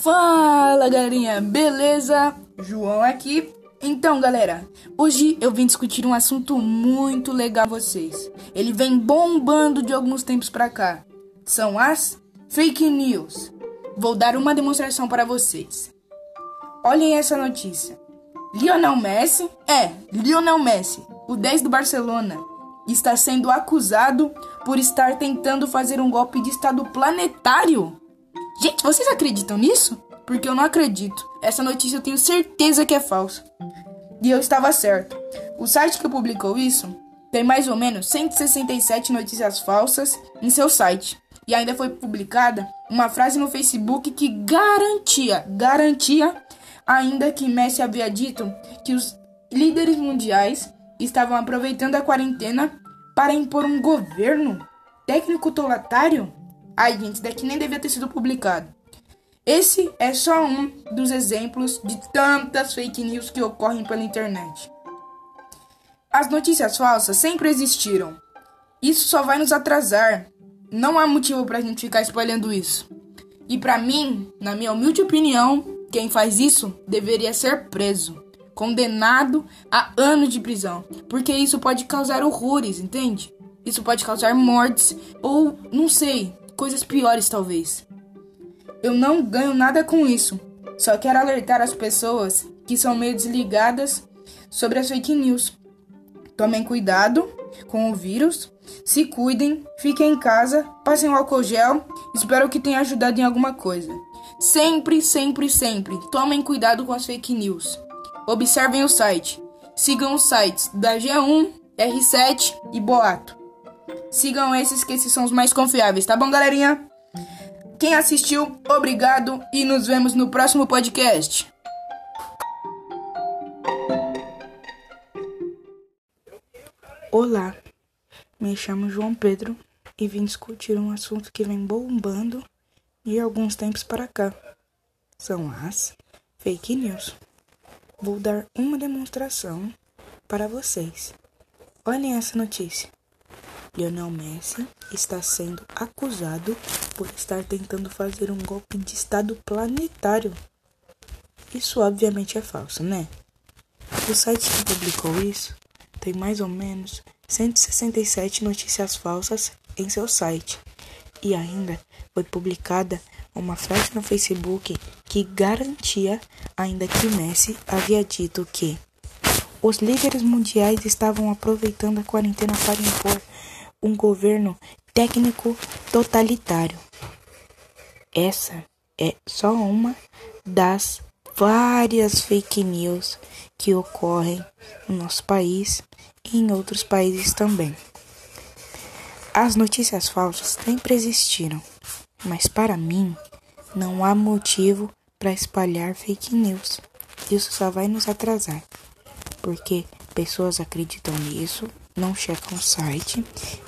Fala galerinha, beleza? João aqui. Então, galera, hoje eu vim discutir um assunto muito legal com vocês. Ele vem bombando de alguns tempos pra cá. São as fake news. Vou dar uma demonstração para vocês. Olhem essa notícia. Lionel Messi, é, Lionel Messi, o 10 do Barcelona, está sendo acusado por estar tentando fazer um golpe de estado planetário. Gente, vocês acreditam nisso? Porque eu não acredito. Essa notícia eu tenho certeza que é falsa. E eu estava certo. O site que publicou isso tem mais ou menos 167 notícias falsas em seu site. E ainda foi publicada uma frase no Facebook que garantia, garantia ainda que Messi havia dito que os líderes mundiais estavam aproveitando a quarentena para impor um governo técnico tolatário Ai, gente, daqui nem devia ter sido publicado. Esse é só um dos exemplos de tantas fake news que ocorrem pela internet. As notícias falsas sempre existiram. Isso só vai nos atrasar. Não há motivo pra gente ficar espalhando isso. E para mim, na minha humilde opinião, quem faz isso deveria ser preso, condenado a anos de prisão, porque isso pode causar horrores, entende? Isso pode causar mortes ou não sei, coisas piores talvez. Eu não ganho nada com isso. Só quero alertar as pessoas que são meio desligadas sobre as fake news. Tomem cuidado com o vírus, se cuidem, fiquem em casa, passem o álcool gel. Espero que tenha ajudado em alguma coisa. Sempre, sempre, sempre tomem cuidado com as fake news. Observem o site. Sigam os sites da G1, R7 e Boato. Sigam esses que esses são os mais confiáveis, tá bom, galerinha? Quem assistiu, obrigado e nos vemos no próximo podcast. Olá, me chamo João Pedro e vim discutir um assunto que vem bombando de alguns tempos para cá. São as fake news. Vou dar uma demonstração para vocês. Olhem essa notícia. Lionel Messi está sendo acusado por estar tentando fazer um golpe de estado planetário. Isso obviamente é falso, né? O site que publicou isso tem mais ou menos 167 notícias falsas em seu site. E ainda foi publicada uma frase no Facebook que garantia ainda que Messi havia dito que os líderes mundiais estavam aproveitando a quarentena para impor um governo técnico totalitário. Essa é só uma das várias fake news que ocorrem no nosso país e em outros países também. As notícias falsas sempre existiram, mas para mim não há motivo para espalhar fake news. Isso só vai nos atrasar, porque pessoas acreditam nisso não checam o site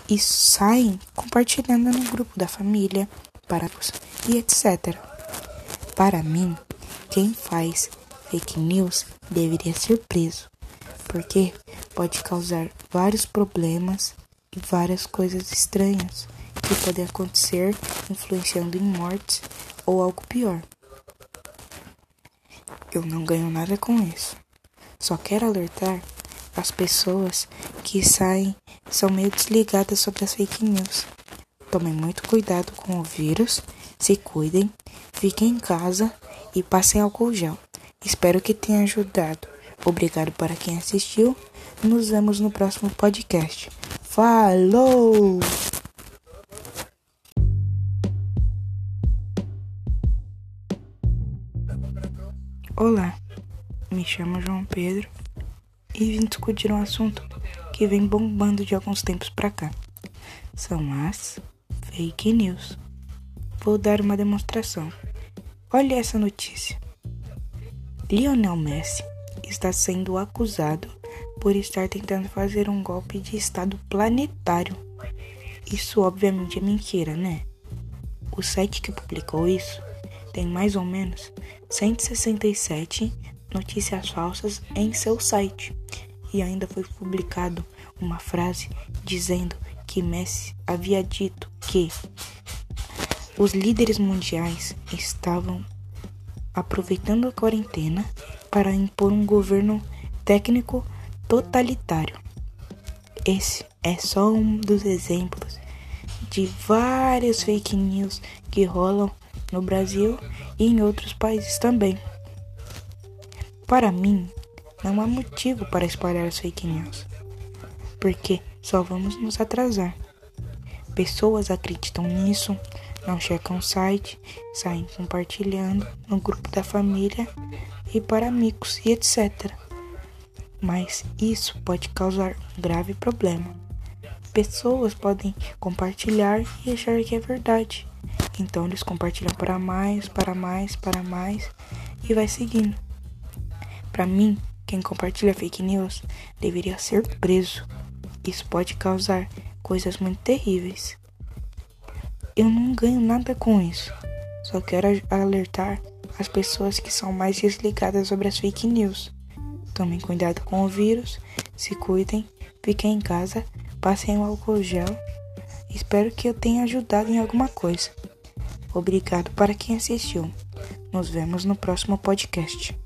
e saem compartilhando no grupo da família, para e etc. Para mim, quem faz fake news deveria ser preso, porque pode causar vários problemas e várias coisas estranhas que podem acontecer, influenciando em mortes ou algo pior. Eu não ganho nada com isso. Só quero alertar as pessoas que saem são meio desligadas sobre as fake news. Tomem muito cuidado com o vírus, se cuidem, fiquem em casa e passem álcool gel. Espero que tenha ajudado. Obrigado para quem assistiu. Nos vemos no próximo podcast. Falou! Olá, me chamo João Pedro e vim discutir um assunto que vem bombando de alguns tempos pra cá. São as fake news. Vou dar uma demonstração. Olha essa notícia. Lionel Messi está sendo acusado por estar tentando fazer um golpe de estado planetário. Isso obviamente é mentira, né? O site que publicou isso tem mais ou menos 167 notícias falsas em seu site. E ainda foi publicado uma frase dizendo que Messi havia dito que os líderes mundiais estavam aproveitando a quarentena para impor um governo técnico totalitário. Esse é só um dos exemplos de várias fake news que rolam no Brasil e em outros países também. Para mim, não há motivo para espalhar as fake news, porque só vamos nos atrasar. Pessoas acreditam nisso, não checam o site, saem compartilhando no grupo da família e para amigos e etc. Mas isso pode causar um grave problema. Pessoas podem compartilhar e achar que é verdade. Então eles compartilham para mais, para mais, para mais e vai seguindo. Para mim, quem compartilha fake news deveria ser preso. Isso pode causar coisas muito terríveis. Eu não ganho nada com isso. Só quero alertar as pessoas que são mais desligadas sobre as fake news. Tomem cuidado com o vírus, se cuidem, fiquem em casa, passem o álcool gel. Espero que eu tenha ajudado em alguma coisa. Obrigado para quem assistiu. Nos vemos no próximo podcast.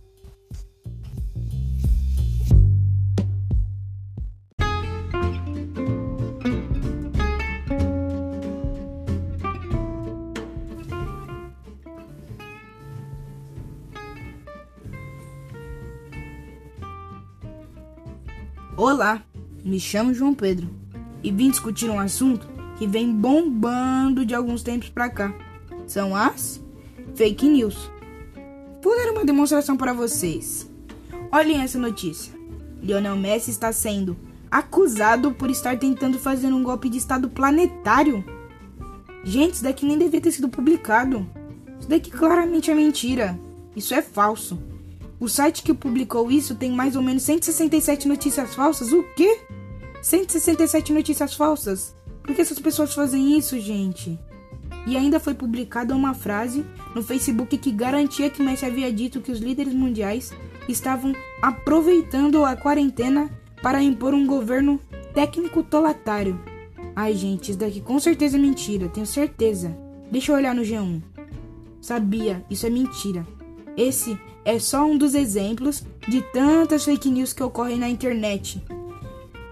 Olá, me chamo João Pedro e vim discutir um assunto que vem bombando de alguns tempos pra cá. São as fake news. Vou dar uma demonstração para vocês. Olhem essa notícia. Lionel Messi está sendo acusado por estar tentando fazer um golpe de estado planetário. Gente, isso daqui nem devia ter sido publicado. Isso daqui claramente é mentira. Isso é falso. O site que publicou isso tem mais ou menos 167 notícias falsas. O quê? 167 notícias falsas? Por que essas pessoas fazem isso, gente? E ainda foi publicada uma frase no Facebook que garantia que Messi havia dito que os líderes mundiais estavam aproveitando a quarentena para impor um governo técnico tolatário. Ai, gente, isso daqui com certeza é mentira, tenho certeza. Deixa eu olhar no G1. Sabia, isso é mentira. Esse é só um dos exemplos de tantas fake news que ocorrem na internet.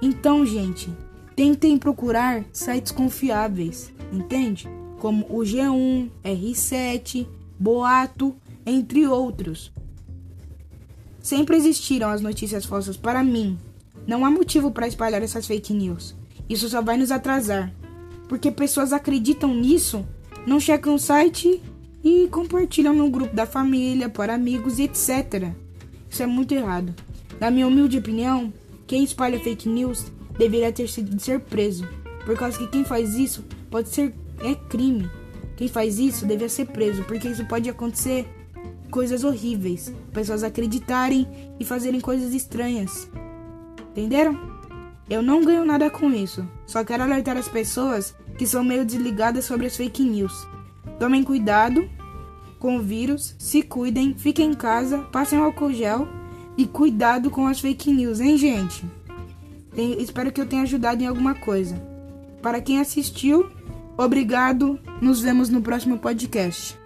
Então, gente, tentem procurar sites confiáveis, entende? Como o G1, R7, Boato, entre outros. Sempre existiram as notícias falsas para mim. Não há motivo para espalhar essas fake news. Isso só vai nos atrasar. Porque pessoas acreditam nisso, não checam o site e compartilham no grupo da família, para amigos etc. Isso é muito errado. Na minha humilde opinião, quem espalha fake news deveria ter sido ser preso, por causa que quem faz isso pode ser é crime. Quem faz isso deveria ser preso, porque isso pode acontecer coisas horríveis, pessoas acreditarem e fazerem coisas estranhas. Entenderam? Eu não ganho nada com isso. Só quero alertar as pessoas que são meio desligadas sobre as fake news. Tomem cuidado com o vírus, se cuidem, fiquem em casa, passem álcool gel e cuidado com as fake news, hein, gente? Tem, espero que eu tenha ajudado em alguma coisa. Para quem assistiu, obrigado. Nos vemos no próximo podcast.